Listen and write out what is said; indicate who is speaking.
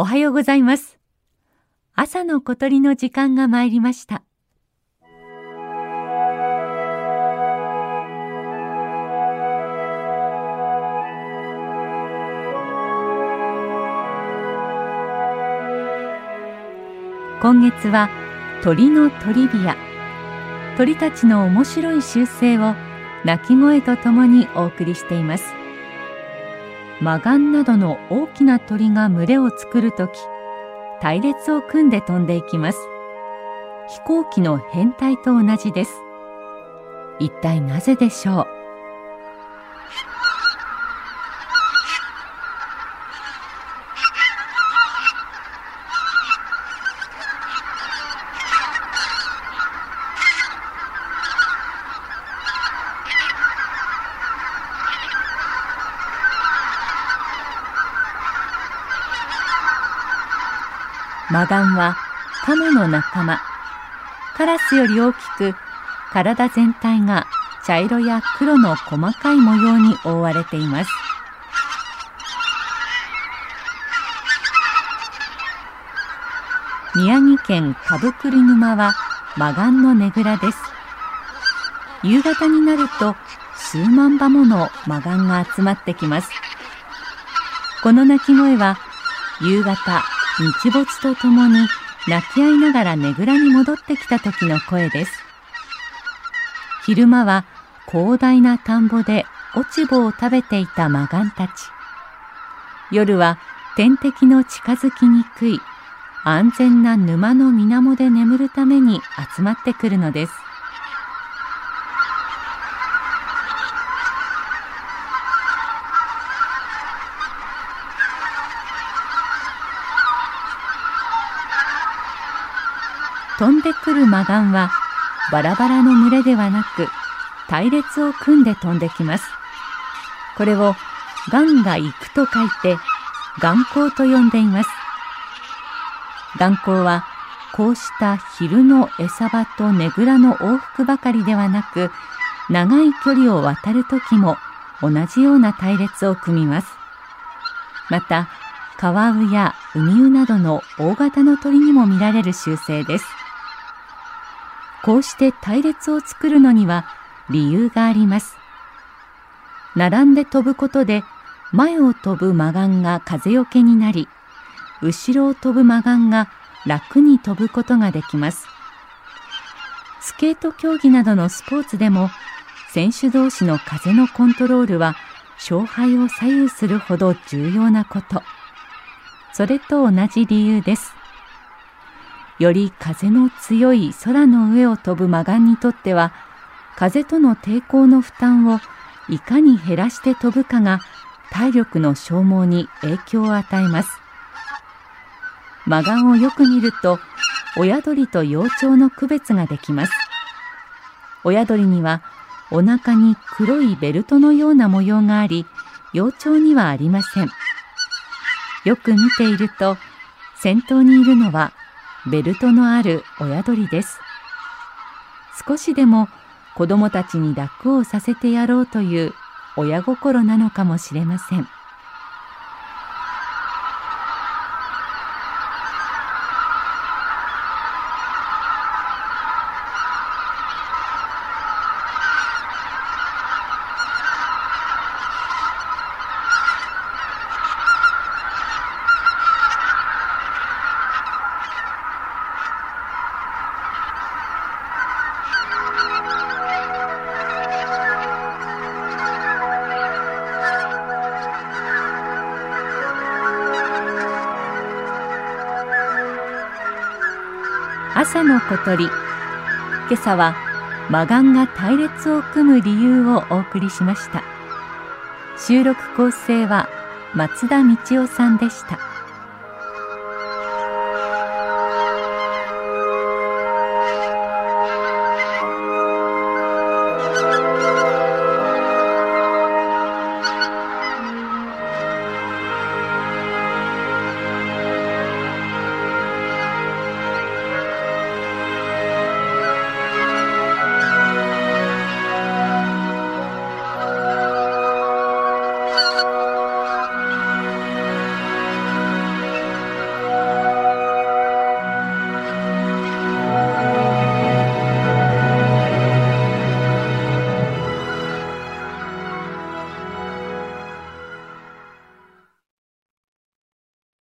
Speaker 1: おはようございます。朝の小鳥の時間が参りました。今月は鳥のトリビア。鳥たちの面白い習性を鳴き声とともにお送りしています。マガンなどの大きな鳥が群れを作るとき、隊列を組んで飛んでいきます。飛行機の編隊と同じです。一体なぜでしょう？マガンはカモの仲間。カラスより大きく、体全体が茶色や黒の細かい模様に覆われています。宮城県かくり沼はマガンのねぐらです。夕方になると数万羽ものマガンが集まってきます。この鳴き声は夕方日没とともに泣き合いながらねぐらに戻ってきた時の声です。昼間は広大な田んぼで落ち穂を食べていたマガンたち。夜は天敵の近づきにくい安全な沼の水面で眠るために集まってくるのです。飛んでくるマガンはバラバラの群れではなく隊列を組んで飛んできます。これをガンが行くと書いて眼光と呼んでいます。眼光はこうした昼の餌場とねぐらの往復ばかりではなく長い距離を渡る時も同じような隊列を組みます。またカワウやウミウなどの大型の鳥にも見られる習性です。こうして隊列を作るのには理由があります。並んで飛ぶことで前を飛ぶマガンが風よけになり、後ろを飛ぶマガンが楽に飛ぶことができます。スケート競技などのスポーツでも選手同士の風のコントロールは勝敗を左右するほど重要なこと。それと同じ理由です。より風の強い空の上を飛ぶマガンにとっては風との抵抗の負担をいかに減らして飛ぶかが体力の消耗に影響を与えます。マガンをよく見ると親鳥と幼鳥の区別ができます。親鳥にはお腹に黒いベルトのような模様があり幼鳥にはありません。よく見ていると先頭にいるのはベルトのある親鳥です。少しでも子供たちに楽をさせてやろうという親心なのかもしれません。朝の小鳥。今朝はマガンが隊列を組む理由をお送りしました。収録構成は松田道夫さんでした。